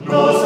nos